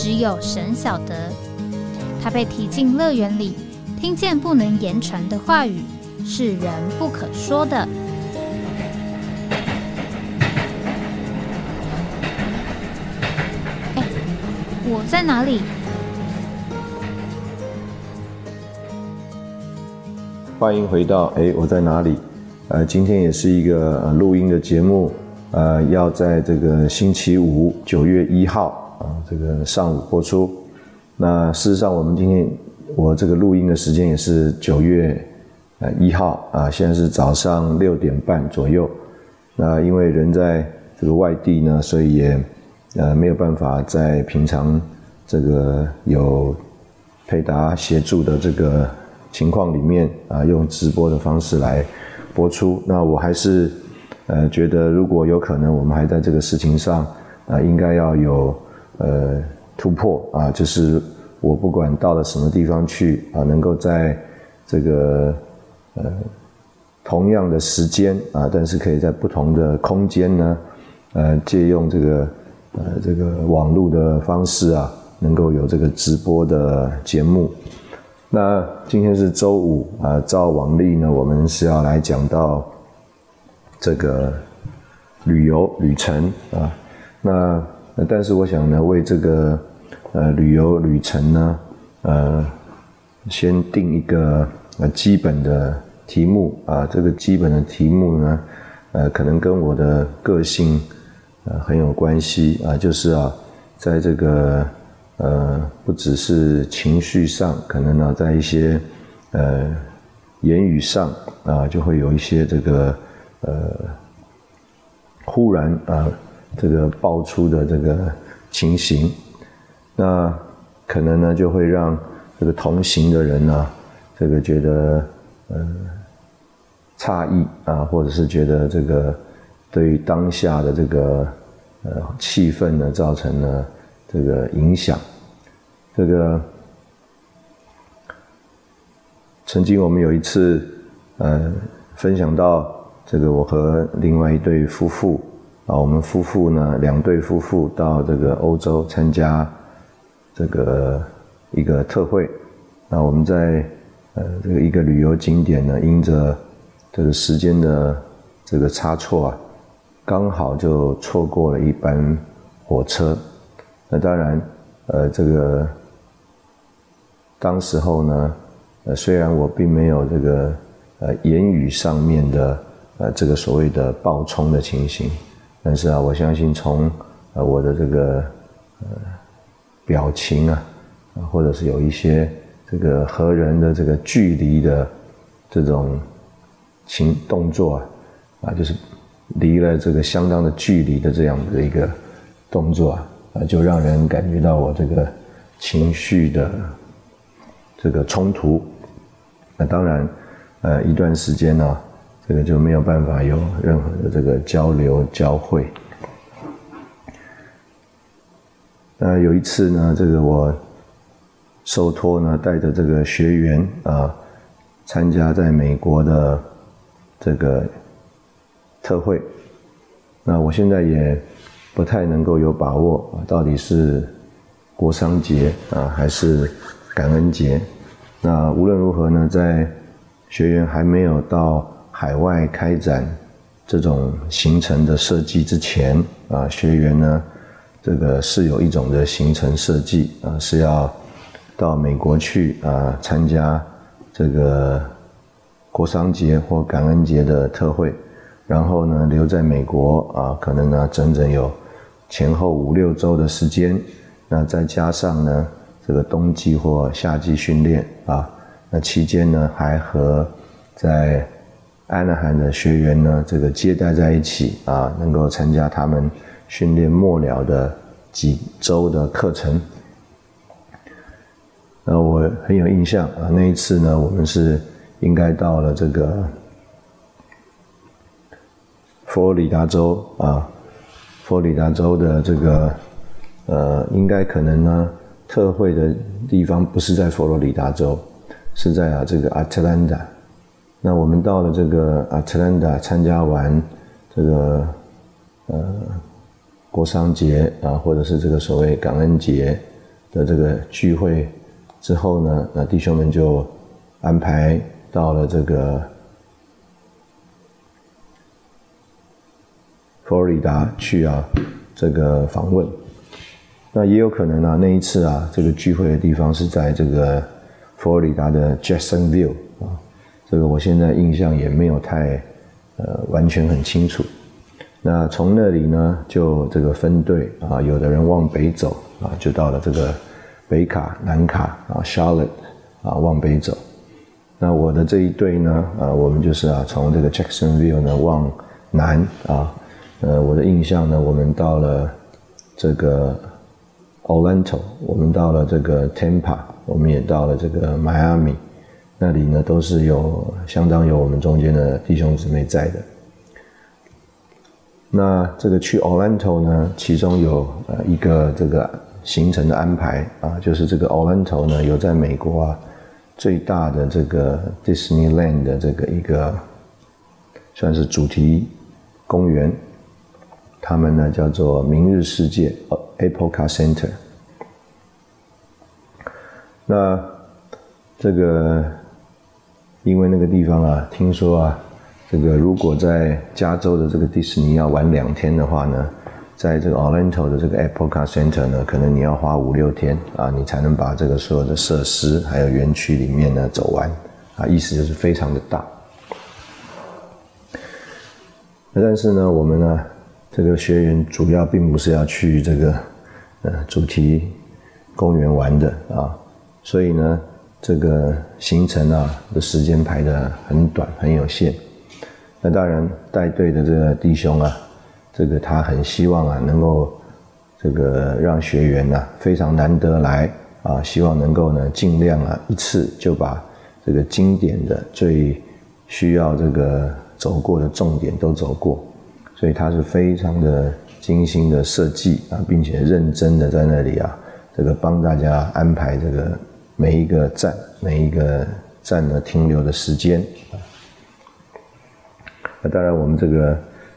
只有神晓得，他被提进乐园里，听见不能言传的话语，是人不可说的。哎，我在哪里？欢迎回到哎，我在哪里？呃，今天也是一个录音的节目，呃，要在这个星期五九月一号。啊，这个上午播出。那事实上，我们今天我这个录音的时间也是九月呃一号啊，现在是早上六点半左右。那因为人在这个外地呢，所以也呃没有办法在平常这个有配达协助的这个情况里面啊，用直播的方式来播出。那我还是呃觉得，如果有可能，我们还在这个事情上啊，应该要有。呃，突破啊，就是我不管到了什么地方去啊，能够在这个呃同样的时间啊，但是可以在不同的空间呢，呃，借用这个呃这个网络的方式啊，能够有这个直播的节目。那今天是周五啊，照往例呢，我们是要来讲到这个旅游旅程啊，那。但是我想呢，为这个呃旅游旅程呢，呃，先定一个呃基本的题目啊。这个基本的题目呢，呃，可能跟我的个性呃很有关系啊。就是啊，在这个呃不只是情绪上，可能呢在一些呃言语上啊，就会有一些这个呃忽然啊。这个爆出的这个情形，那可能呢就会让这个同行的人呢，这个觉得呃诧异啊，或者是觉得这个对于当下的这个呃气氛呢造成了这个影响。这个曾经我们有一次呃分享到这个我和另外一对夫妇。啊，我们夫妇呢，两对夫妇到这个欧洲参加这个一个特会。那我们在呃这个一个旅游景点呢，因着这个时间的这个差错啊，刚好就错过了一班火车。那当然，呃，这个当时候呢，呃，虽然我并没有这个呃言语上面的呃这个所谓的暴冲的情形。但是啊，我相信从呃我的这个呃表情啊，或者是有一些这个和人的这个距离的这种情动作啊，啊，就是离了这个相当的距离的这样的一个动作啊，啊，就让人感觉到我这个情绪的这个冲突。那当然，呃，一段时间呢。这个就没有办法有任何的这个交流交汇。那有一次呢，这个我受托呢，带着这个学员啊，参加在美国的这个特会。那我现在也不太能够有把握，到底是国商节啊，还是感恩节？那无论如何呢，在学员还没有到。海外开展这种行程的设计之前啊，学员呢，这个是有一种的行程设计啊，是要到美国去啊参加这个国商节或感恩节的特会，然后呢留在美国啊，可能呢整整有前后五六周的时间，那再加上呢这个冬季或夏季训练啊，那期间呢还和在安纳罕的学员呢，这个接待在一起啊，能够参加他们训练末了的几周的课程。那我很有印象啊，那一次呢，我们是应该到了这个佛罗里达州啊，佛罗里达州的这个呃，应该可能呢，特惠的地方不是在佛罗里达州，是在啊这个阿特兰大。那我们到了这个阿特兰大参加完这个呃国商节啊，或者是这个所谓感恩节的这个聚会。之后呢，那弟兄们就安排到了这个佛罗里达去啊，这个访问。那也有可能啊，那一次啊，这个聚会的地方是在这个佛罗里达的 Jacksonville，这个我现在印象也没有太呃完全很清楚。那从那里呢，就这个分队啊，有的人往北走啊，就到了这个。北卡、南卡啊，Charlotte 啊，往北走。那我的这一队呢，啊，我们就是啊，从这个 Jacksonville 呢往南啊，呃，我的印象呢，我们到了这个 Orlando，我们到了这个 Tampa，我们也到了这个 Miami，那里呢都是有相当有我们中间的弟兄姊妹在的。那这个去 Orlando 呢，其中有呃一个这个。行程的安排啊，就是这个 Orlando 呢，有在美国啊最大的这个 Disneyland 的这个一个算是主题公园，他们呢叫做明日世界 Apple Car Center。那这个因为那个地方啊，听说啊，这个如果在加州的这个迪士尼要玩两天的话呢。在这个 Orlando 的这个 Apple Car Center 呢，可能你要花五六天啊，你才能把这个所有的设施还有园区里面呢走完啊，意思就是非常的大。但是呢，我们呢这个学员主要并不是要去这个呃主题公园玩的啊，所以呢这个行程啊的时间排的很短很有限。那当然带队的这个弟兄啊。这个他很希望啊，能够这个让学员呢非常难得来啊，希望能够呢尽量啊一次就把这个经典的最需要这个走过的重点都走过，所以他是非常的精心的设计啊，并且认真的在那里啊，这个帮大家安排这个每一个站每一个站的停留的时间那当然我们这个。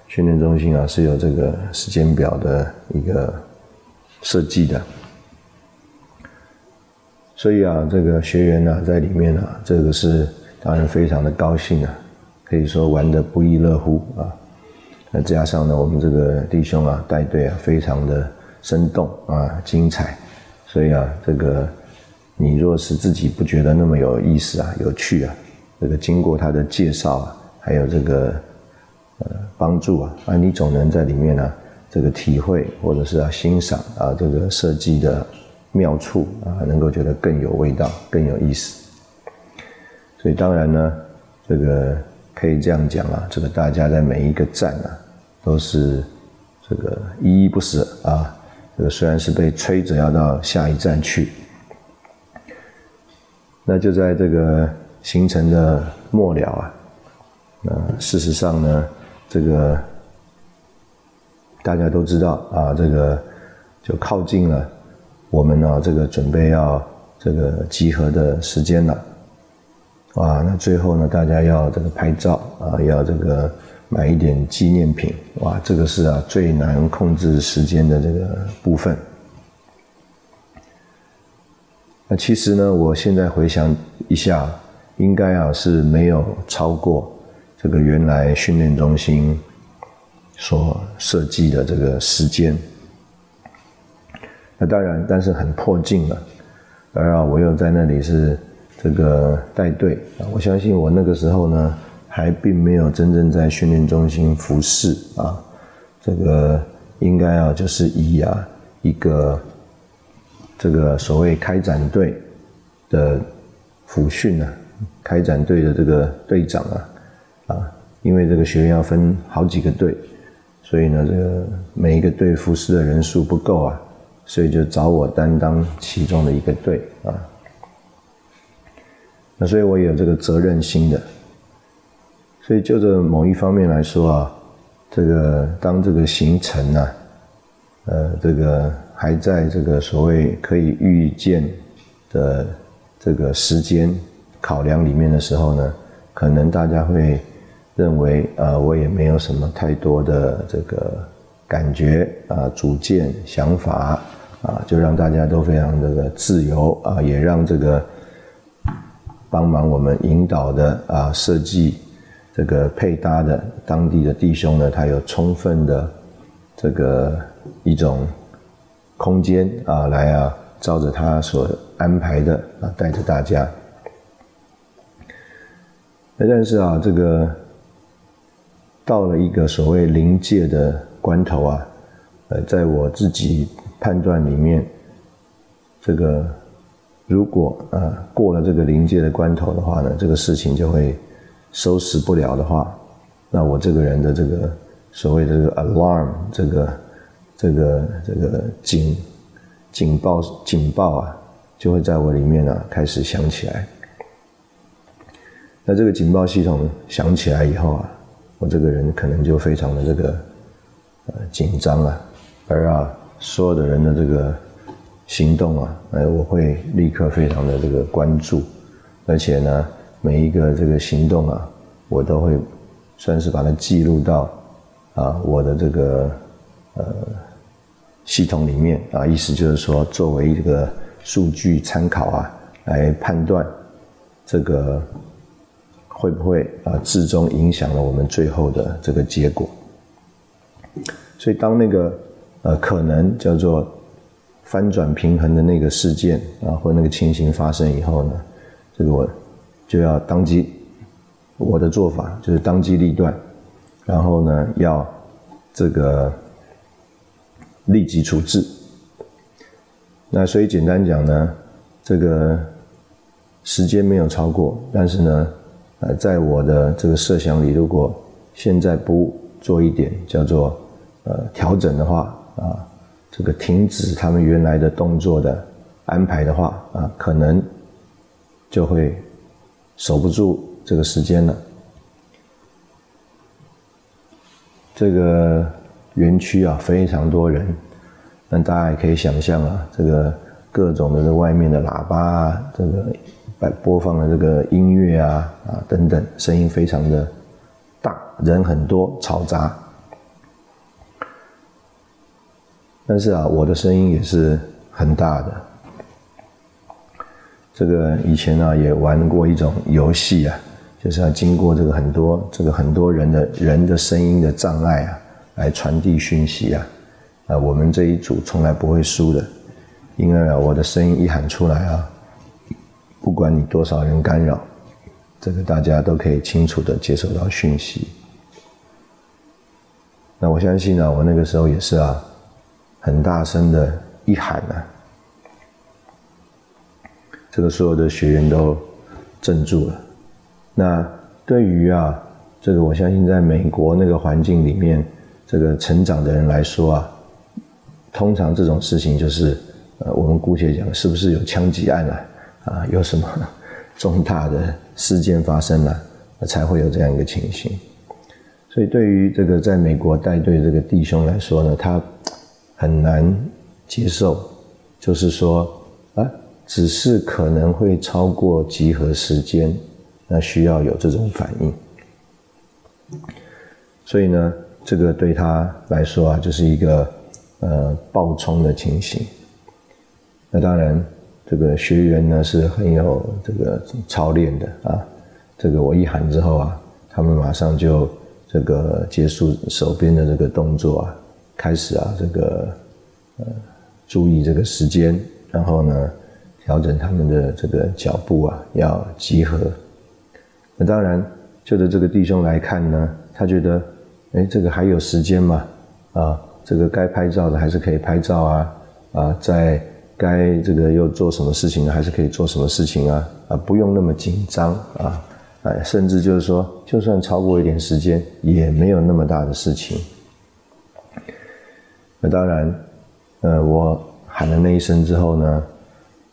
训练中心啊是有这个时间表的一个设计的，所以啊，这个学员呢在里面啊，这个是当然非常的高兴啊，可以说玩的不亦乐乎啊。那加上呢，我们这个弟兄啊带队啊，非常的生动啊，精彩。所以啊，这个你若是自己不觉得那么有意思啊、有趣啊，这个经过他的介绍啊，还有这个。呃，帮助啊，啊，你总能在里面呢，这个体会或者是啊欣赏啊这个设计的妙处啊，能够觉得更有味道、更有意思。所以当然呢，这个可以这样讲啊，这个大家在每一个站啊，都是这个依依不舍啊。这个虽然是被催着要到下一站去，那就在这个行程的末了啊，那事实上呢。这个大家都知道啊，这个就靠近了我们呢，这个准备要这个集合的时间了，啊，那最后呢，大家要这个拍照啊，要这个买一点纪念品，哇，这个是啊最难控制时间的这个部分。那其实呢，我现在回想一下，应该啊是没有超过。这个原来训练中心所设计的这个时间，那当然，但是很迫近了。而啊，我又在那里是这个带队啊，我相信我那个时候呢，还并没有真正在训练中心服侍啊。这个应该啊，就是以啊一个这个所谓开展队的辅训啊，开展队的这个队长啊。啊，因为这个学员要分好几个队，所以呢，这个每一个队服侍的人数不够啊，所以就找我担当其中的一个队啊。那所以我有这个责任心的。所以就这某一方面来说啊，这个当这个行程呢，呃，这个还在这个所谓可以预见的这个时间考量里面的时候呢，可能大家会认为啊，我也没有什么太多的这个感觉啊、主见、想法啊，就让大家都非常这个自由啊，也让这个帮忙我们引导的啊设计。这个配搭的当地的弟兄呢，他有充分的这个一种空间啊，来啊，照着他所安排的啊，带着大家。但是啊，这个到了一个所谓临界的关头啊，呃，在我自己判断里面，这个如果啊过了这个临界的关头的话呢，这个事情就会。收拾不了的话，那我这个人的这个所谓的这个 alarm，这个这个这个警警报警报啊，就会在我里面呢开始响起来。那这个警报系统响起来以后啊，我这个人可能就非常的这个呃紧张了，而啊所有的人的这个行动啊，哎我会立刻非常的这个关注，而且呢。每一个这个行动啊，我都会算是把它记录到啊我的这个呃系统里面啊，意思就是说作为一个数据参考啊，来判断这个会不会啊最终影响了我们最后的这个结果。所以当那个呃可能叫做翻转平衡的那个事件啊，或那个情形发生以后呢，这个我。就要当机，我的做法就是当机立断，然后呢，要这个立即处置。那所以简单讲呢，这个时间没有超过，但是呢，呃，在我的这个设想里，如果现在不做一点叫做呃调整的话啊，这个停止他们原来的动作的安排的话啊，可能就会。守不住这个时间了。这个园区啊，非常多人，那大家也可以想象啊，这个各种的这外面的喇叭啊，这个摆播放的这个音乐啊啊等等，声音非常的大，人很多，嘈杂。但是啊，我的声音也是很大的。这个以前呢也玩过一种游戏啊，就是要经过这个很多这个很多人的人的声音的障碍啊，来传递讯息啊。啊，我们这一组从来不会输的，因为啊我的声音一喊出来啊，不管你多少人干扰，这个大家都可以清楚的接收到讯息。那我相信呢，我那个时候也是啊，很大声的一喊啊。这个所有的学员都镇住了。那对于啊，这个我相信在美国那个环境里面，这个成长的人来说啊，通常这种事情就是，呃，我们姑且讲，是不是有枪击案啊？啊，有什么 重大的事件发生了，才会有这样一个情形。所以对于这个在美国带队这个弟兄来说呢，他很难接受，就是说啊。只是可能会超过集合时间，那需要有这种反应。所以呢，这个对他来说啊，就是一个呃暴冲的情形。那当然，这个学员呢是很有这个操练的啊。这个我一喊之后啊，他们马上就这个结束手边的这个动作啊，开始啊这个呃注意这个时间，然后呢。调整他们的这个脚步啊，要集合。那当然，就着这个弟兄来看呢，他觉得，哎，这个还有时间嘛，啊，这个该拍照的还是可以拍照啊，啊，在该这个又做什么事情，还是可以做什么事情啊，啊，不用那么紧张啊，哎，甚至就是说，就算超过一点时间，也没有那么大的事情。那当然，呃，我喊了那一声之后呢。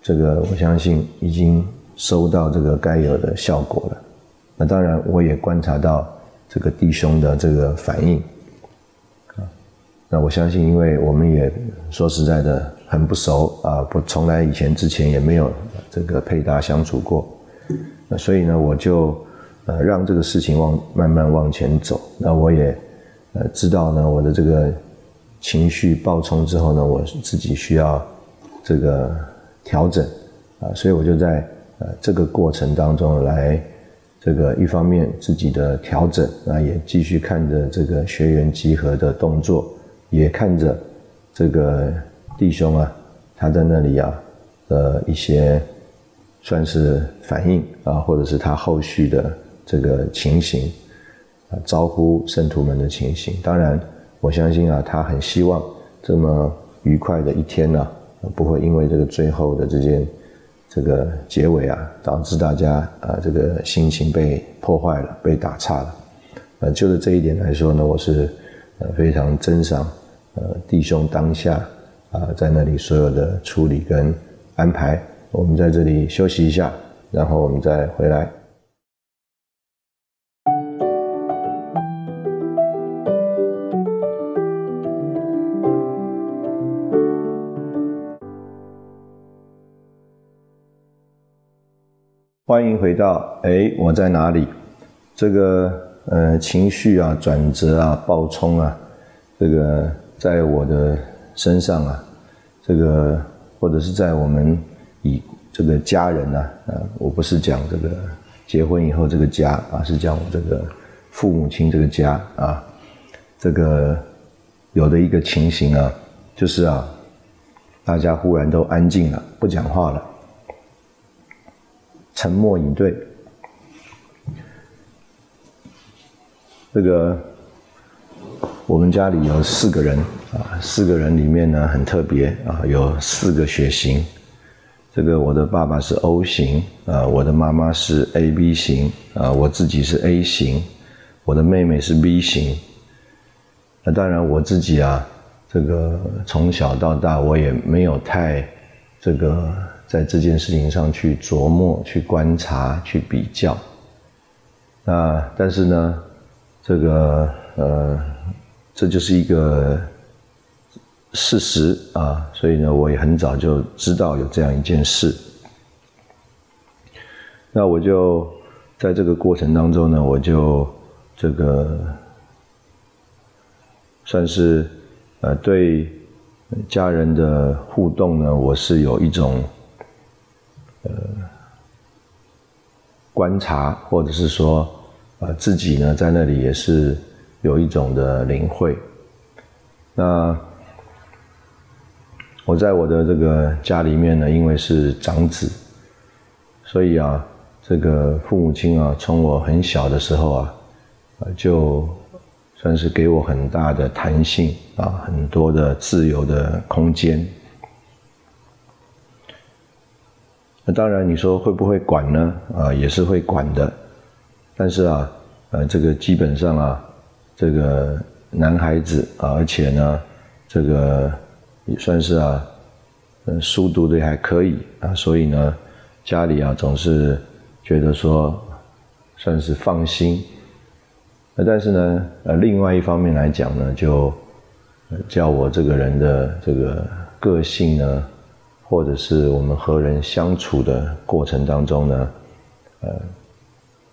这个我相信已经收到这个该有的效果了。那当然，我也观察到这个弟兄的这个反应。啊，那我相信，因为我们也说实在的很不熟啊，不从来以前之前也没有这个配搭相处过，那所以呢，我就呃让这个事情往慢慢往前走。那我也呃知道呢，我的这个情绪爆冲之后呢，我自己需要这个调整啊，所以我就在。呃，这个过程当中来，这个一方面自己的调整，那也继续看着这个学员集合的动作，也看着这个弟兄啊，他在那里啊的一些算是反应啊，或者是他后续的这个情形啊，招呼圣徒们的情形。当然，我相信啊，他很希望这么愉快的一天呢，不会因为这个最后的这件。这个结尾啊，导致大家啊，这个心情被破坏了，被打岔了。呃，就是这一点来说呢，我是呃非常珍赏呃弟兄当下啊在那里所有的处理跟安排。我们在这里休息一下，然后我们再回来。欢迎回到哎，我在哪里？这个呃情绪啊转折啊暴冲啊，这个在我的身上啊，这个或者是在我们以这个家人啊，呃，我不是讲这个结婚以后这个家啊，是讲我这个父母亲这个家啊，这个有的一个情形啊，就是啊，大家忽然都安静了，不讲话了。沉默以对。这个我们家里有四个人啊，四个人里面呢很特别啊，有四个血型。这个我的爸爸是 O 型啊，我的妈妈是 AB 型啊，我自己是 A 型，我的妹妹是 B 型。那当然我自己啊，这个从小到大我也没有太这个。在这件事情上去琢磨、去观察、去比较，那但是呢，这个呃，这就是一个事实啊，所以呢，我也很早就知道有这样一件事。那我就在这个过程当中呢，我就这个算是呃对家人的互动呢，我是有一种。呃，观察，或者是说，呃，自己呢，在那里也是有一种的领会。那我在我的这个家里面呢，因为是长子，所以啊，这个父母亲啊，从我很小的时候啊，呃，就算是给我很大的弹性啊，很多的自由的空间。那当然，你说会不会管呢？啊，也是会管的。但是啊，呃，这个基本上啊，这个男孩子啊，而且呢，这个也算是啊，嗯，书读的还可以啊，所以呢，家里啊总是觉得说算是放心。那但是呢，呃，另外一方面来讲呢，就叫我这个人的这个个性呢。或者是我们和人相处的过程当中呢，呃，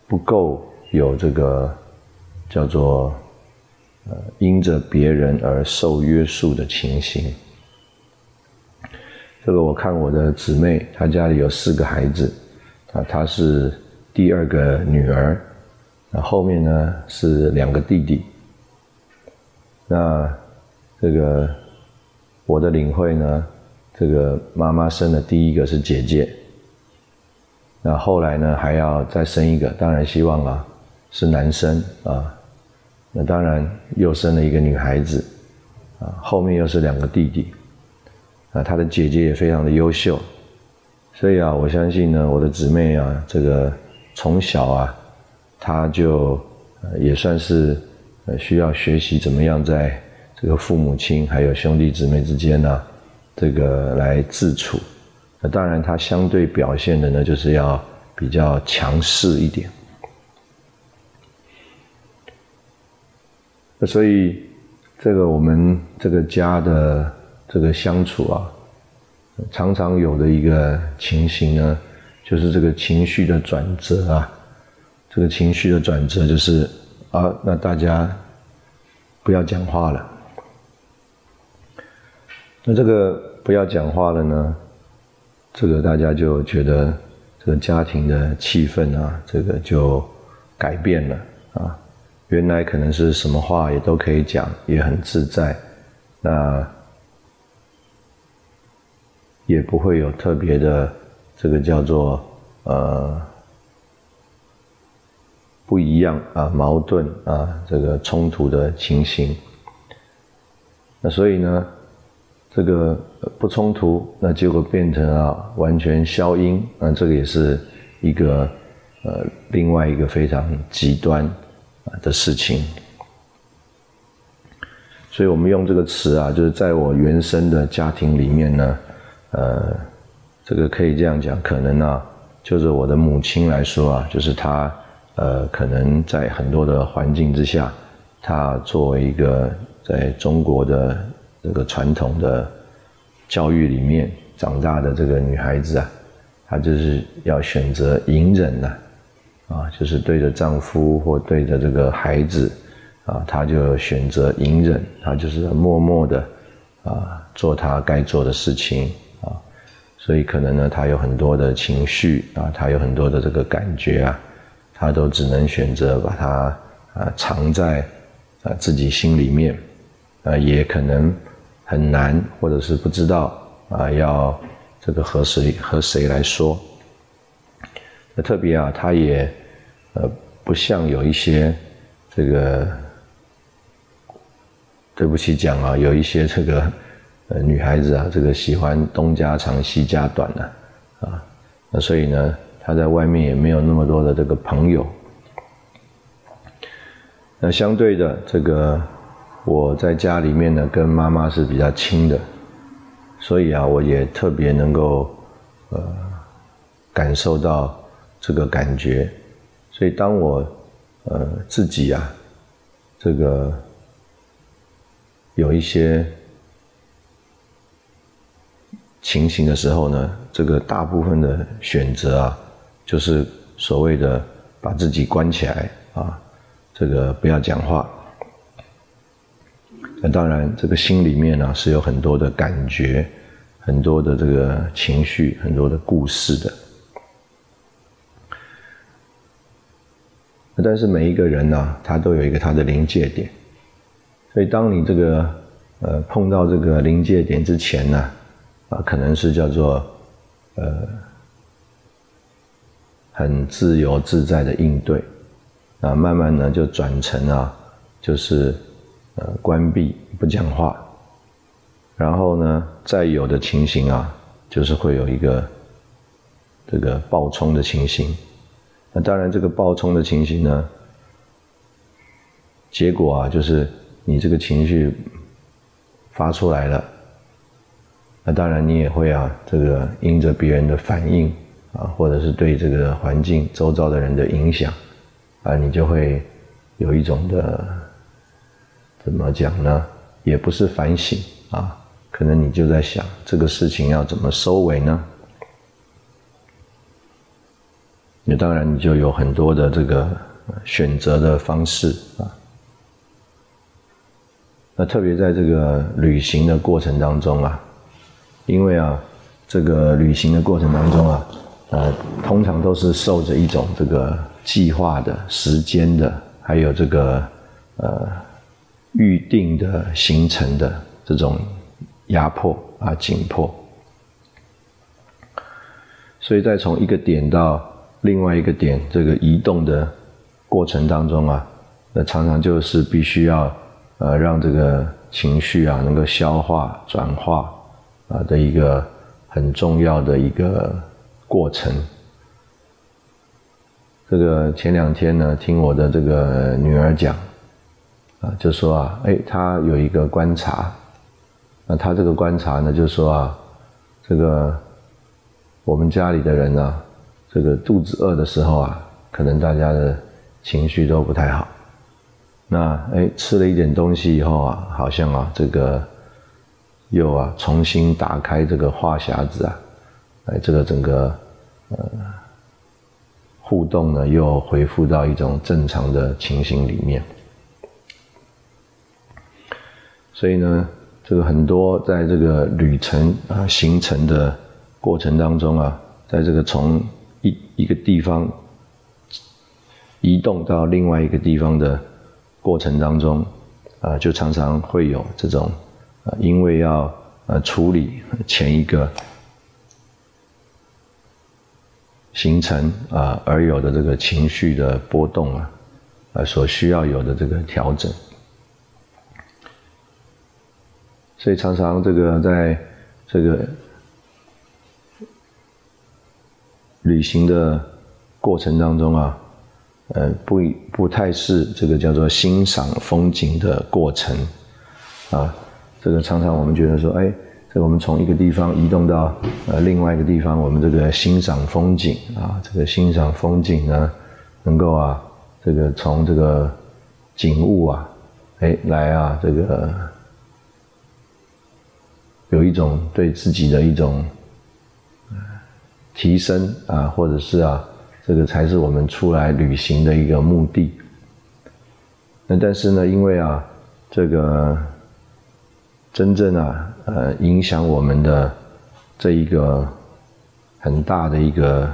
不够有这个叫做呃因着别人而受约束的情形。这个我看我的姊妹，她家里有四个孩子，啊，她是第二个女儿，那后面呢是两个弟弟。那这个我的领会呢？这个妈妈生的第一个是姐姐，那后来呢还要再生一个，当然希望啊是男生啊，那当然又生了一个女孩子，啊后面又是两个弟弟，啊他的姐姐也非常的优秀，所以啊我相信呢我的姊妹啊这个从小啊，她就也算是呃需要学习怎么样在这个父母亲还有兄弟姊妹之间呢。这个来自处，那当然，他相对表现的呢，就是要比较强势一点。那所以这个我们这个家的这个相处啊，常常有的一个情形呢，就是这个情绪的转折啊，这个情绪的转折就是啊，那大家不要讲话了。那这个不要讲话了呢，这个大家就觉得这个家庭的气氛啊，这个就改变了啊。原来可能是什么话也都可以讲，也很自在，那也不会有特别的这个叫做呃不一样啊矛盾啊这个冲突的情形。那所以呢，这个不冲突，那结果变成啊完全消音，那这个也是一个呃另外一个非常极端。的事情，所以我们用这个词啊，就是在我原生的家庭里面呢，呃，这个可以这样讲，可能啊，就是我的母亲来说啊，就是她呃，可能在很多的环境之下，她作为一个在中国的这个传统的教育里面长大的这个女孩子啊，她就是要选择隐忍呐。啊，就是对着丈夫或对着这个孩子，啊，她就选择隐忍，她就是默默的，啊，做她该做的事情，啊，所以可能呢，她有很多的情绪，啊，她有很多的这个感觉啊，她都只能选择把它啊藏在啊自己心里面，啊，也可能很难，或者是不知道啊，要这个和谁和谁来说。那特别啊，他也，呃，不像有一些这个，对不起讲啊，有一些这个呃女孩子啊，这个喜欢东家长西家短的啊，那所以呢，她在外面也没有那么多的这个朋友。那相对的，这个我在家里面呢，跟妈妈是比较亲的，所以啊，我也特别能够呃感受到。这个感觉，所以当我呃自己啊，这个有一些情形的时候呢，这个大部分的选择啊，就是所谓的把自己关起来啊，这个不要讲话。当然，这个心里面呢是有很多的感觉，很多的这个情绪，很多的故事的。但是每一个人呢，他都有一个他的临界点，所以当你这个呃碰到这个临界点之前呢，啊，可能是叫做呃很自由自在的应对，啊，慢慢呢就转成啊，就是呃关闭不讲话，然后呢再有的情形啊，就是会有一个这个暴冲的情形。那当然，这个暴冲的情形呢，结果啊，就是你这个情绪发出来了，那当然你也会啊，这个因着别人的反应啊，或者是对这个环境周遭的人的影响啊，你就会有一种的怎么讲呢？也不是反省啊，可能你就在想这个事情要怎么收尾呢？那当然，你就有很多的这个选择的方式啊。那特别在这个旅行的过程当中啊，因为啊，这个旅行的过程当中啊，呃，通常都是受着一种这个计划的时间的，还有这个呃预定的行程的这种压迫啊紧迫，所以在从一个点到。另外一个点，这个移动的过程当中啊，那常常就是必须要呃让这个情绪啊能够消化转化啊的一个很重要的一个过程。这个前两天呢，听我的这个女儿讲就说啊，哎，他有一个观察，那他这个观察呢，就说啊，这个我们家里的人呢。这个肚子饿的时候啊，可能大家的情绪都不太好。那哎，吃了一点东西以后啊，好像啊，这个又啊重新打开这个话匣子啊，哎，这个整个呃互动呢，又恢复到一种正常的情形里面。所以呢，这个很多在这个旅程啊形成的过程当中啊，在这个从一一个地方移动到另外一个地方的过程当中，啊，就常常会有这种啊，因为要呃处理前一个形成啊而有的这个情绪的波动啊，呃所需要有的这个调整。所以常常这个在这个旅行的过程当中啊，呃，不不太是这个叫做欣赏风景的过程啊。这个常常我们觉得说，哎，这个我们从一个地方移动到呃另外一个地方，我们这个欣赏风景啊，这个欣赏风景呢，能够啊，这个从这个景物啊，哎，来啊，这个。有一种对自己的一种提升啊，或者是啊，这个才是我们出来旅行的一个目的。那但是呢，因为啊，这个真正啊，呃，影响我们的这一个很大的一个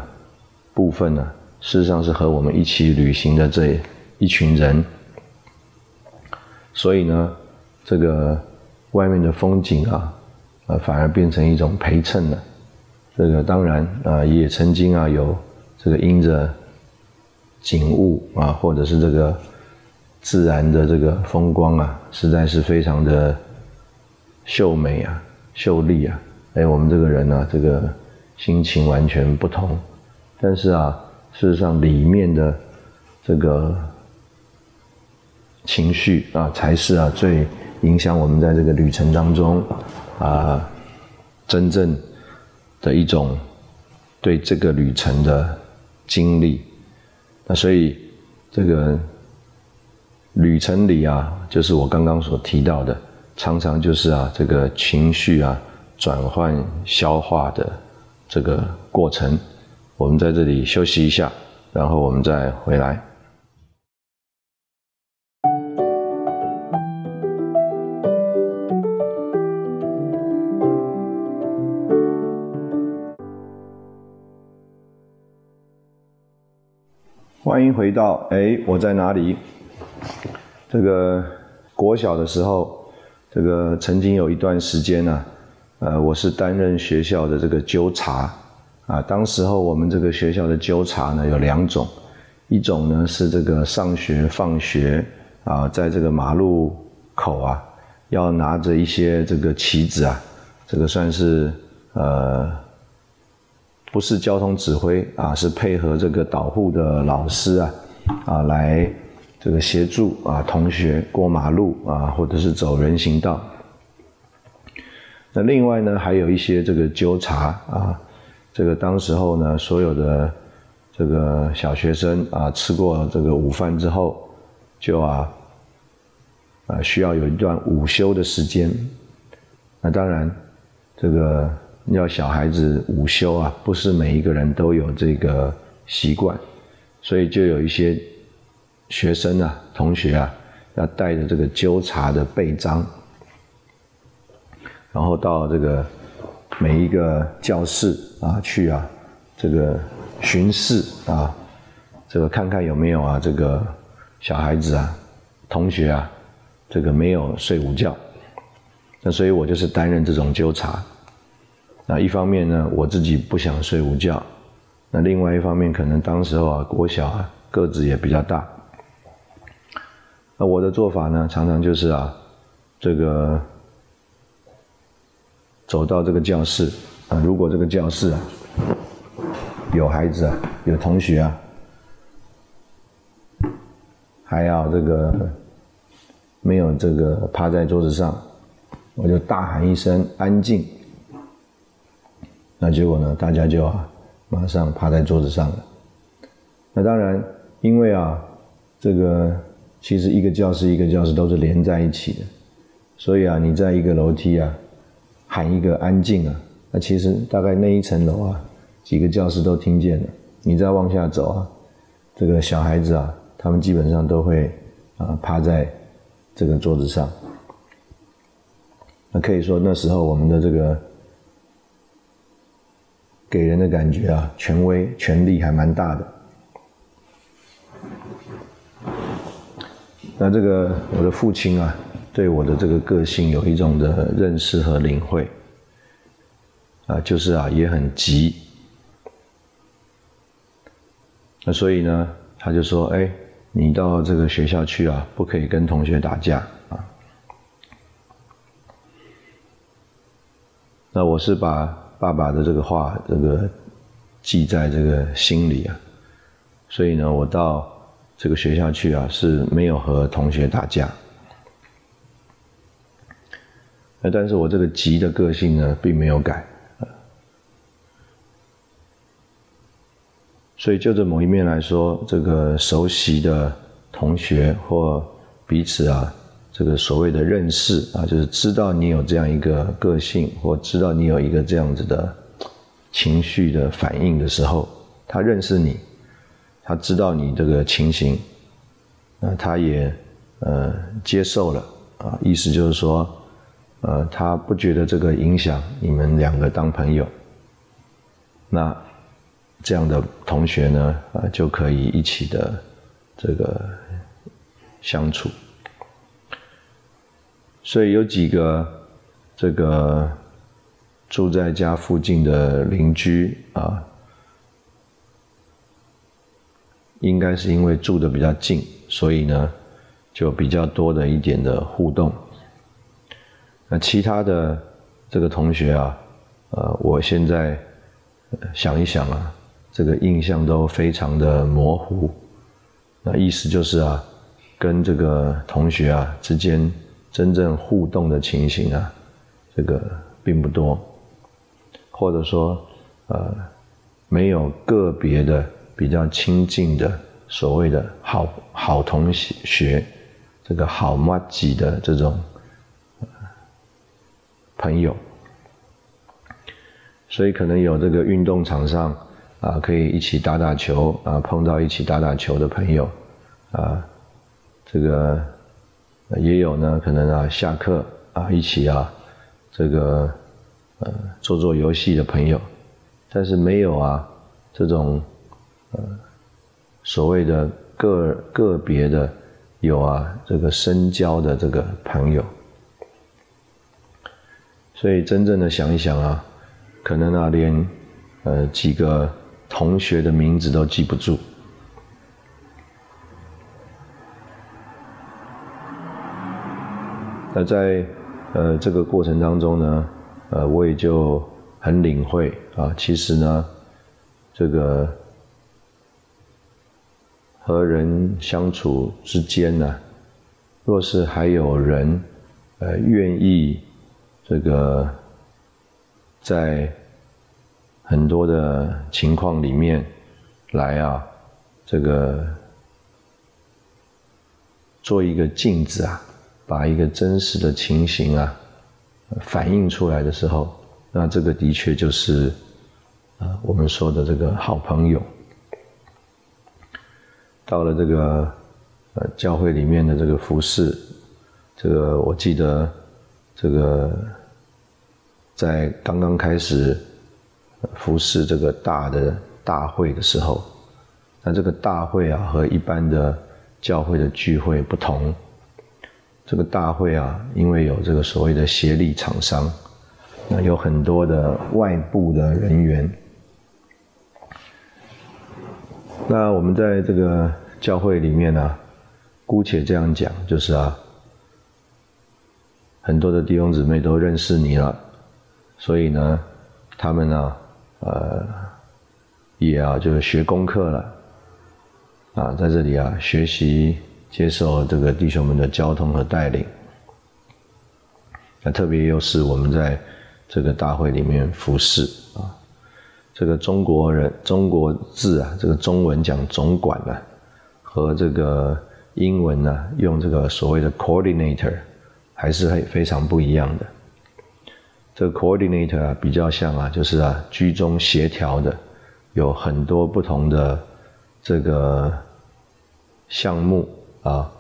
部分呢，事实上是和我们一起旅行的这一群人。所以呢，这个外面的风景啊。反而变成一种陪衬了。这个当然啊，也曾经啊有这个因着景物啊，或者是这个自然的这个风光啊，实在是非常的秀美啊、秀丽啊。哎，我们这个人呢，这个心情完全不同。但是啊，事实上里面的这个情绪啊，才是啊最影响我们在这个旅程当中。啊，真正的一种对这个旅程的经历，那所以这个旅程里啊，就是我刚刚所提到的，常常就是啊，这个情绪啊转换消化的这个过程。我们在这里休息一下，然后我们再回来。回到哎，我在哪里？这个国小的时候，这个曾经有一段时间呢，呃，我是担任学校的这个纠察啊。当时候我们这个学校的纠察呢有两种，一种呢是这个上学放学啊，在这个马路口啊，要拿着一些这个旗子啊，这个算是呃。不是交通指挥啊，是配合这个导护的老师啊，啊来这个协助啊同学过马路啊，或者是走人行道。那另外呢，还有一些这个纠察啊，这个当时候呢，所有的这个小学生啊，吃过这个午饭之后，就啊啊需要有一段午休的时间。那当然这个。要小孩子午休啊，不是每一个人都有这个习惯，所以就有一些学生啊、同学啊，要带着这个纠察的背章，然后到这个每一个教室啊去啊，这个巡视啊，这个看看有没有啊这个小孩子啊、同学啊，这个没有睡午觉，那所以我就是担任这种纠察。那一方面呢，我自己不想睡午觉；那另外一方面，可能当时候啊，我小啊，个子也比较大。那我的做法呢，常常就是啊，这个走到这个教室啊，如果这个教室啊有孩子啊，有同学啊，还要这个没有这个趴在桌子上，我就大喊一声“安静”。那结果呢？大家就啊，马上趴在桌子上了。那当然，因为啊，这个其实一个教室一个教室都是连在一起的，所以啊，你在一个楼梯啊喊一个安静啊，那其实大概那一层楼啊几个教室都听见了。你再往下走啊，这个小孩子啊，他们基本上都会啊趴在这个桌子上。那可以说那时候我们的这个给人的感觉啊，权威、权力还蛮大的。那这个我的父亲啊，对我的这个个性有一种的认识和领会，啊，就是啊也很急。那所以呢，他就说：“哎，你到这个学校去啊，不可以跟同学打架啊。”那我是把爸爸的这个话这个记在这个心里啊，所以呢，我到这个学校去啊是没有和同学打架。那但是我这个急的个性呢，并没有改。所以就这某一面来说，这个熟悉的同学或彼此啊，这个所谓的认识啊，就是知道你有这样一个个性，或知道你有一个这样子的情绪的反应的时候，他认识你，他知道你这个情形，那他也呃接受了啊，意思就是说，呃，他不觉得这个影响你们两个当朋友，那。这样的同学呢，啊，就可以一起的这个相处。所以有几个这个住在家附近的邻居啊，应该是因为住的比较近，所以呢，就比较多的一点的互动。那其他的这个同学啊，呃，我现在想一想啊。这个印象都非常的模糊，那意思就是啊，跟这个同学啊之间真正互动的情形啊，这个并不多，或者说呃，没有个别的比较亲近的所谓的好好同学，这个好妈几的这种朋友，所以可能有这个运动场上。啊，可以一起打打球啊，碰到一起打打球的朋友，啊，这个也有呢，可能啊，下课啊，一起啊，这个呃，做做游戏的朋友，但是没有啊，这种呃，所谓的个个别的有啊，这个深交的这个朋友，所以真正的想一想啊，可能啊，连呃几个。同学的名字都记不住。那在呃这个过程当中呢，呃我也就很领会啊，其实呢，这个和人相处之间呢，若是还有人呃愿意这个在。很多的情况里面，来啊，这个做一个镜子啊，把一个真实的情形啊反映出来的时候，那这个的确就是啊我们说的这个好朋友。到了这个呃教会里面的这个服饰，这个我记得这个在刚刚开始。服侍这个大的大会的时候，那这个大会啊和一般的教会的聚会不同。这个大会啊，因为有这个所谓的协力厂商，那有很多的外部的人员。那我们在这个教会里面呢，姑且这样讲，就是啊，很多的弟兄姊妹都认识你了，所以呢，他们呢。呃，也啊，就是学功课了，啊，在这里啊，学习接受这个弟兄们的交通和带领。那特别又是我们在这个大会里面服侍啊，这个中国人中国字啊，这个中文讲总管呢，和这个英文呢用这个所谓的 coordinator，还是非非常不一样的。这个 coordinator 啊，比较像啊，就是啊居中协调的，有很多不同的这个项目啊，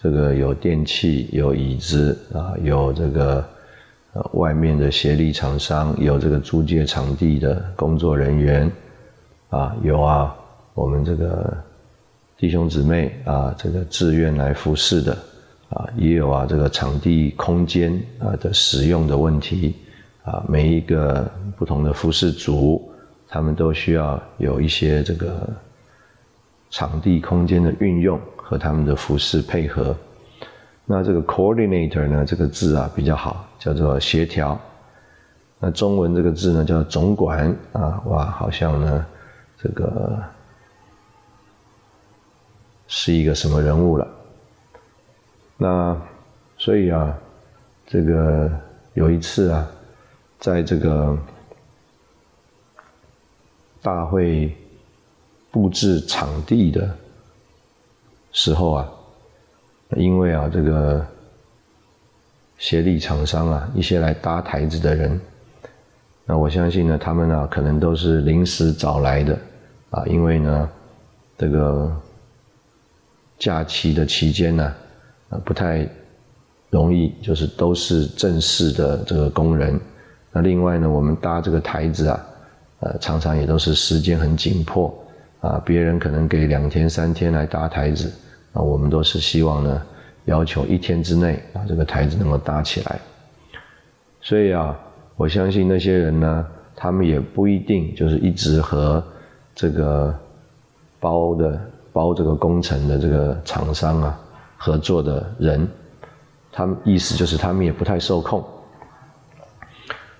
这个有电器，有椅子啊，有这个。呃，外面的协力厂商有这个租借场地的工作人员，啊，有啊，我们这个弟兄姊妹啊，这个自愿来服侍的，啊，也有啊，这个场地空间啊的使用的问题，啊，每一个不同的服侍组，他们都需要有一些这个场地空间的运用和他们的服饰配合。那这个 coordinator 呢，这个字啊比较好，叫做协调。那中文这个字呢叫总管啊，哇，好像呢这个是一个什么人物了？那所以啊，这个有一次啊，在这个大会布置场地的时候啊。因为啊，这个协力厂商啊，一些来搭台子的人，那我相信呢，他们啊，可能都是临时找来的啊。因为呢，这个假期的期间呢，啊，不太容易，就是都是正式的这个工人。那另外呢，我们搭这个台子啊，呃，常常也都是时间很紧迫啊。别人可能给两天三天来搭台子。那，我们都是希望呢，要求一天之内啊，这个台子能够搭起来。所以啊，我相信那些人呢，他们也不一定就是一直和这个包的包这个工程的这个厂商啊合作的人，他们意思就是他们也不太受控。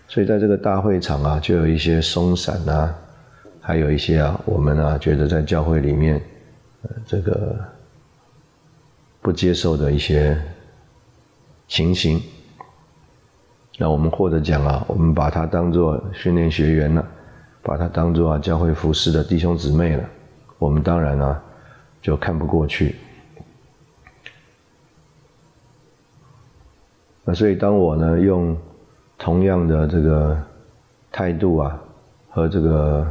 所以在这个大会场啊，就有一些松散啊，还有一些啊，我们啊觉得在教会里面，呃，这个。不接受的一些情形，那我们或者讲啊，我们把它当做训练学员了，把它当做啊教会服侍的弟兄姊妹了，我们当然啊就看不过去。那所以当我呢用同样的这个态度啊和这个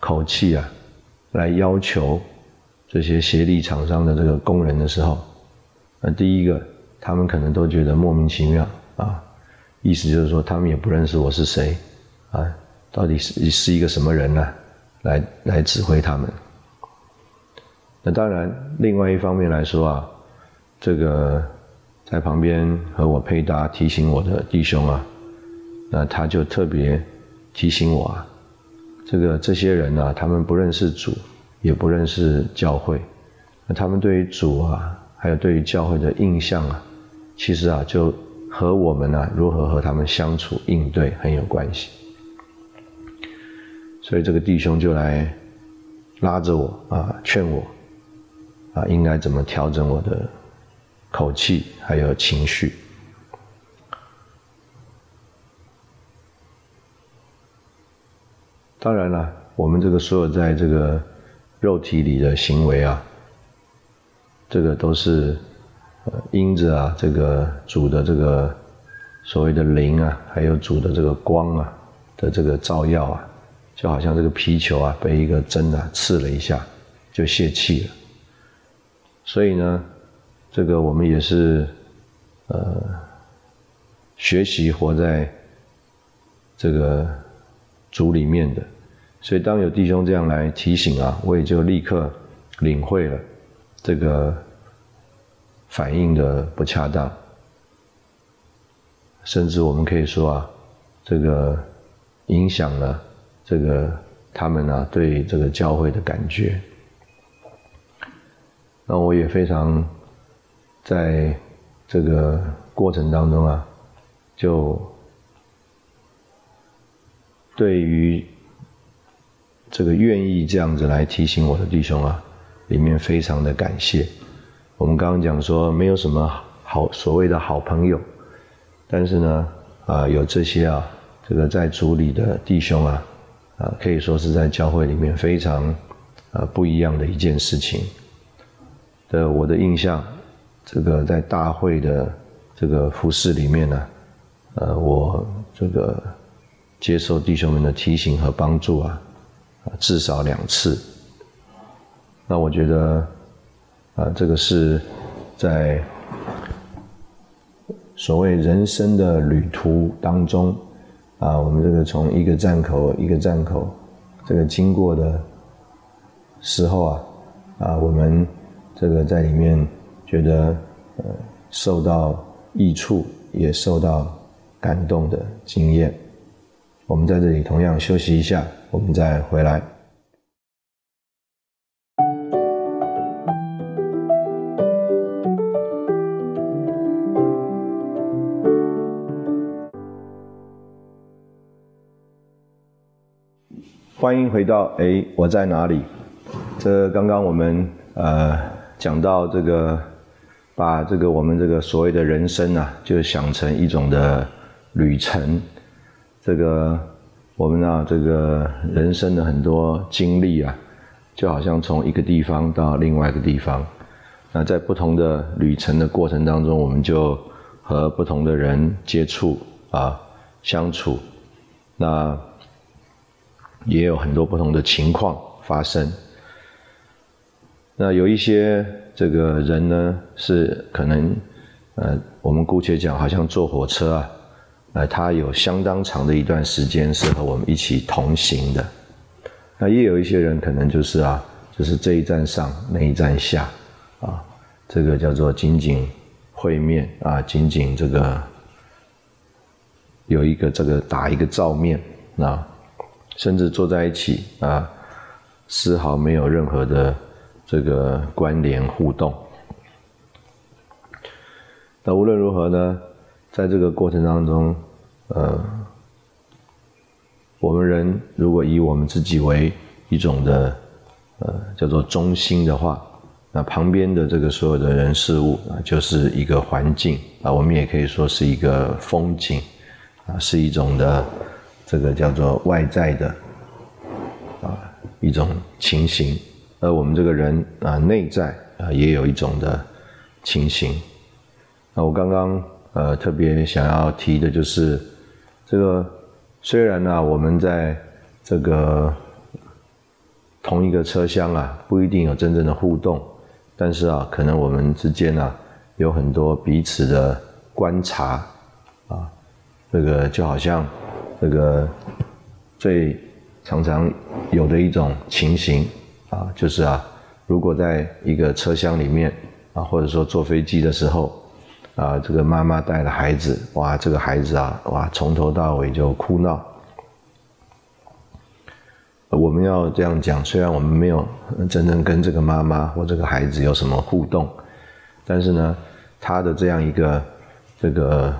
口气啊来要求。这些协力厂商的这个工人的时候，那第一个，他们可能都觉得莫名其妙啊，意思就是说他们也不认识我是谁，啊，到底是是一个什么人呢？来来指挥他们。那当然，另外一方面来说啊，这个在旁边和我配搭提醒我的弟兄啊，那他就特别提醒我啊，这个这些人呢，他们不认识主。也不认识教会，那他们对于主啊，还有对于教会的印象啊，其实啊，就和我们呢如何和他们相处应对很有关系。所以这个弟兄就来拉着我啊，劝我啊，应该怎么调整我的口气还有情绪。当然了，我们这个所有在这个。肉体里的行为啊，这个都是呃因着啊这个主的这个所谓的灵啊，还有主的这个光啊的这个照耀啊，就好像这个皮球啊被一个针啊刺了一下，就泄气了。所以呢，这个我们也是呃学习活在这个主里面的。所以，当有弟兄这样来提醒啊，我也就立刻领会了这个反应的不恰当，甚至我们可以说啊，这个影响了这个他们啊对这个教会的感觉。那我也非常在这个过程当中啊，就对于。这个愿意这样子来提醒我的弟兄啊，里面非常的感谢。我们刚刚讲说没有什么好所谓的好朋友，但是呢，啊有这些啊这个在主里的弟兄啊，啊，可以说是在教会里面非常啊不一样的一件事情。的我的印象，这个在大会的这个服饰里面呢，呃，我这个接受弟兄们的提醒和帮助啊，至少两次。那我觉得，啊，这个是在所谓人生的旅途当中，啊，我们这个从一个站口一个站口这个经过的时候啊，啊，我们这个在里面觉得呃受到益处，也受到感动的经验。我们在这里同样休息一下，我们再回来。欢迎回到哎，我在哪里？这刚刚我们呃讲到这个，把这个我们这个所谓的人生啊，就想成一种的旅程。这个我们啊，这个人生的很多经历啊，就好像从一个地方到另外一个地方。那在不同的旅程的过程当中，我们就和不同的人接触啊，相处。那也有很多不同的情况发生。那有一些这个人呢，是可能，呃，我们姑且讲，好像坐火车啊，呃，他有相当长的一段时间是和我们一起同行的。那也有一些人可能就是啊，就是这一站上，那一站下，啊，这个叫做仅仅会面啊，仅仅这个有一个这个打一个照面啊。甚至坐在一起啊，丝毫没有任何的这个关联互动。那无论如何呢，在这个过程当中，呃，我们人如果以我们自己为一种的呃叫做中心的话，那旁边的这个所有的人事物啊，就是一个环境啊，我们也可以说是一个风景啊，是一种的。这个叫做外在的啊一种情形，而我们这个人啊内在啊也有一种的情形。那我刚刚呃特别想要提的就是，这个虽然呢我们在这个同一个车厢啊不一定有真正的互动，但是啊可能我们之间啊有很多彼此的观察啊，这个就好像。这个最常常有的一种情形啊，就是啊，如果在一个车厢里面啊，或者说坐飞机的时候啊，这个妈妈带了孩子，哇，这个孩子啊，哇，从头到尾就哭闹。我们要这样讲，虽然我们没有真正跟这个妈妈或这个孩子有什么互动，但是呢，他的这样一个这个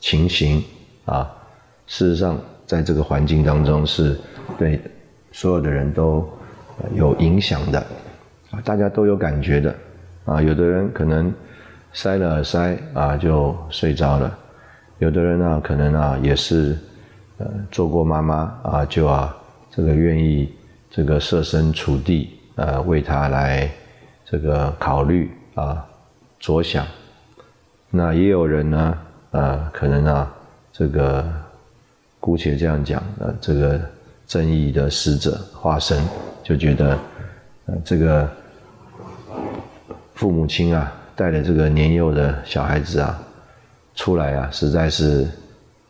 情形啊。事实上，在这个环境当中，是对所有的人都有影响的，啊，大家都有感觉的，啊，有的人可能塞了耳塞啊就睡着了，有的人呢可能啊也是呃做过妈妈啊就啊这个愿意这个设身处地呃为他来这个考虑啊着想，那也有人呢呃可能啊这个。姑且这样讲，呃，这个正义的使者化身就觉得，呃，这个父母亲啊，带着这个年幼的小孩子啊，出来啊，实在是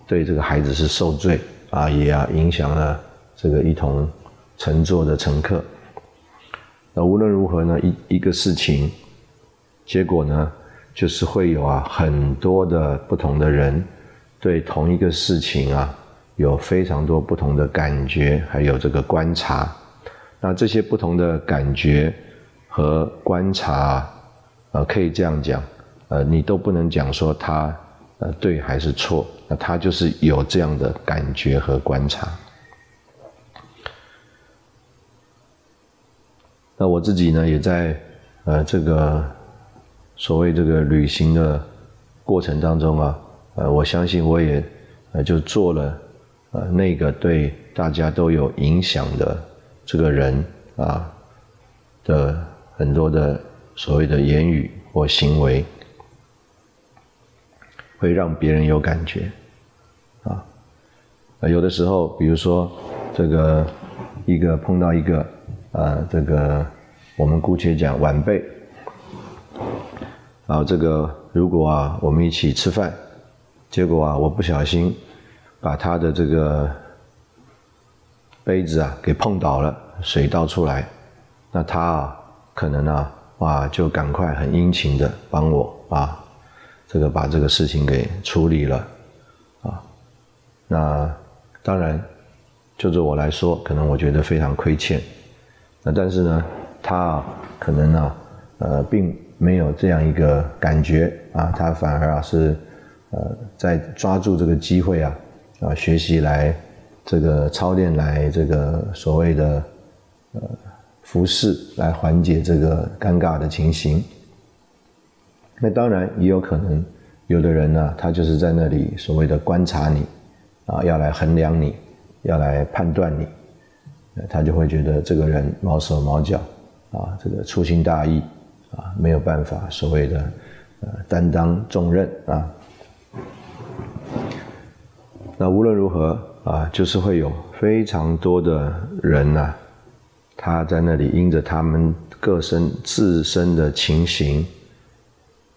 对这个孩子是受罪啊，也啊影响了这个一同乘坐的乘客。那无论如何呢，一一个事情，结果呢，就是会有啊很多的不同的人对同一个事情啊。有非常多不同的感觉，还有这个观察。那这些不同的感觉和观察，呃，可以这样讲，呃，你都不能讲说他呃对还是错，那他就是有这样的感觉和观察。那我自己呢，也在呃这个所谓这个旅行的过程当中啊，呃，我相信我也呃就做了。呃那个对大家都有影响的这个人啊的很多的所谓的言语或行为，会让别人有感觉啊。有的时候，比如说这个一个碰到一个啊，这个我们姑且讲晚辈。啊，这个如果啊，我们一起吃饭，结果啊，我不小心把他的这个杯子啊给碰倒了，水倒出来，那他啊可能啊哇就赶快很殷勤的帮我啊，这个把这个事情给处理了啊。那当然，就着我来说，可能我觉得非常亏欠。那但是呢，他可能呢呃并。没有这样一个感觉啊，他反而啊是，呃，在抓住这个机会啊，啊学习来这个操练来这个所谓的呃服饰来缓解这个尴尬的情形。那当然也有可能，有的人呢，他就是在那里所谓的观察你，啊，要来衡量你，要来判断你，他就会觉得这个人毛手毛脚，啊，这个粗心大意。啊，没有办法，所谓的呃担当重任啊。那无论如何啊，就是会有非常多的人呐，他在那里因着他们各身自身的情形，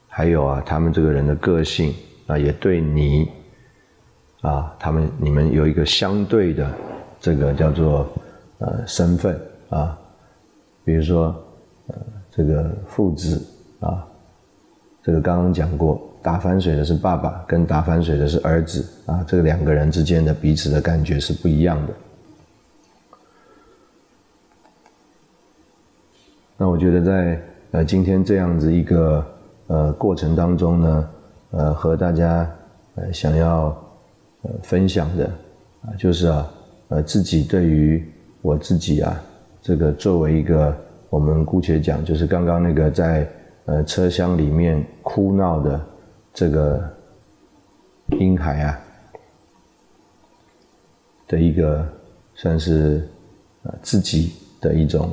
还有啊，他们这个人的个性啊，也对你啊，他们你们有一个相对的这个叫做呃身份啊，比如说呃。这个父子啊，这个刚刚讲过，打翻水的是爸爸，跟打翻水的是儿子啊，这两个人之间的彼此的感觉是不一样的。那我觉得在呃今天这样子一个呃过程当中呢，呃和大家呃想要呃分享的啊，就是啊呃自己对于我自己啊，这个作为一个。我们姑且讲，就是刚刚那个在呃车厢里面哭闹的这个婴孩啊的一个算是呃自己的一种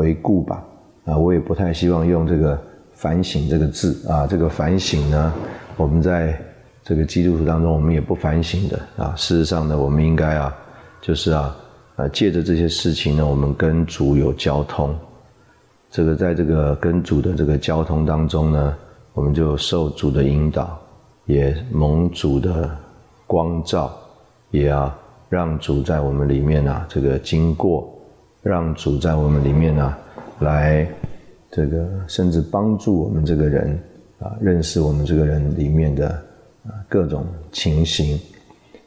回顾吧啊，我也不太希望用这个反省这个字啊，这个反省呢，我们在这个基督徒当中，我们也不反省的啊。事实上呢，我们应该啊，就是啊。啊，借着这些事情呢，我们跟主有交通。这个在这个跟主的这个交通当中呢，我们就受主的引导，也蒙主的光照，也要让主在我们里面啊，这个经过，让主在我们里面啊，来这个甚至帮助我们这个人啊，认识我们这个人里面的啊各种情形。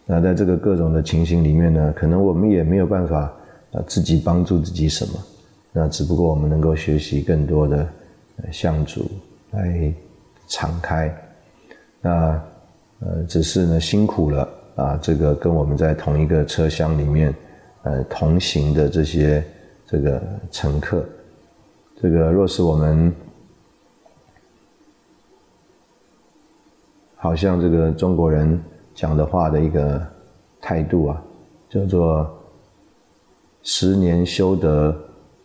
那在这个各种的情形里面呢，可能我们也没有办法啊自己帮助自己什么，那只不过我们能够学习更多的向主来敞开。那呃只是呢辛苦了啊，这个跟我们在同一个车厢里面呃同行的这些这个乘客，这个若是我们好像这个中国人。讲的话的一个态度啊，叫做“十年修得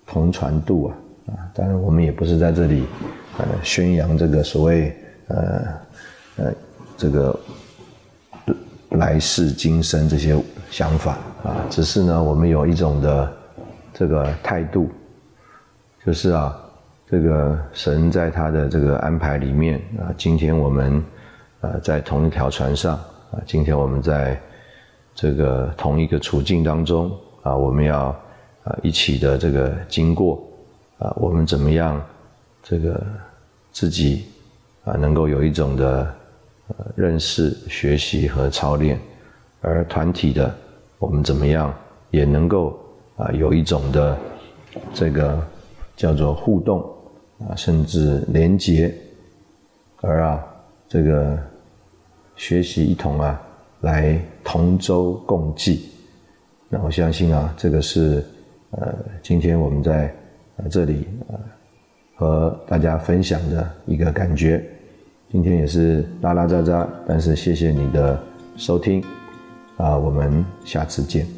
同船渡”啊啊！当然，我们也不是在这里呃宣扬这个所谓呃呃这个来世今生这些想法啊，只是呢，我们有一种的这个态度，就是啊，这个神在他的这个安排里面啊，今天我们呃在同一条船上。啊，今天我们在这个同一个处境当中啊，我们要啊一起的这个经过啊，我们怎么样这个自己啊能够有一种的呃认识、学习和操练，而团体的我们怎么样也能够啊有一种的这个叫做互动啊，甚至连结，而啊这个。学习一同啊，来同舟共济。那我相信啊，这个是呃，今天我们在这里呃和大家分享的一个感觉。今天也是拉拉杂杂，但是谢谢你的收听，啊，我们下次见。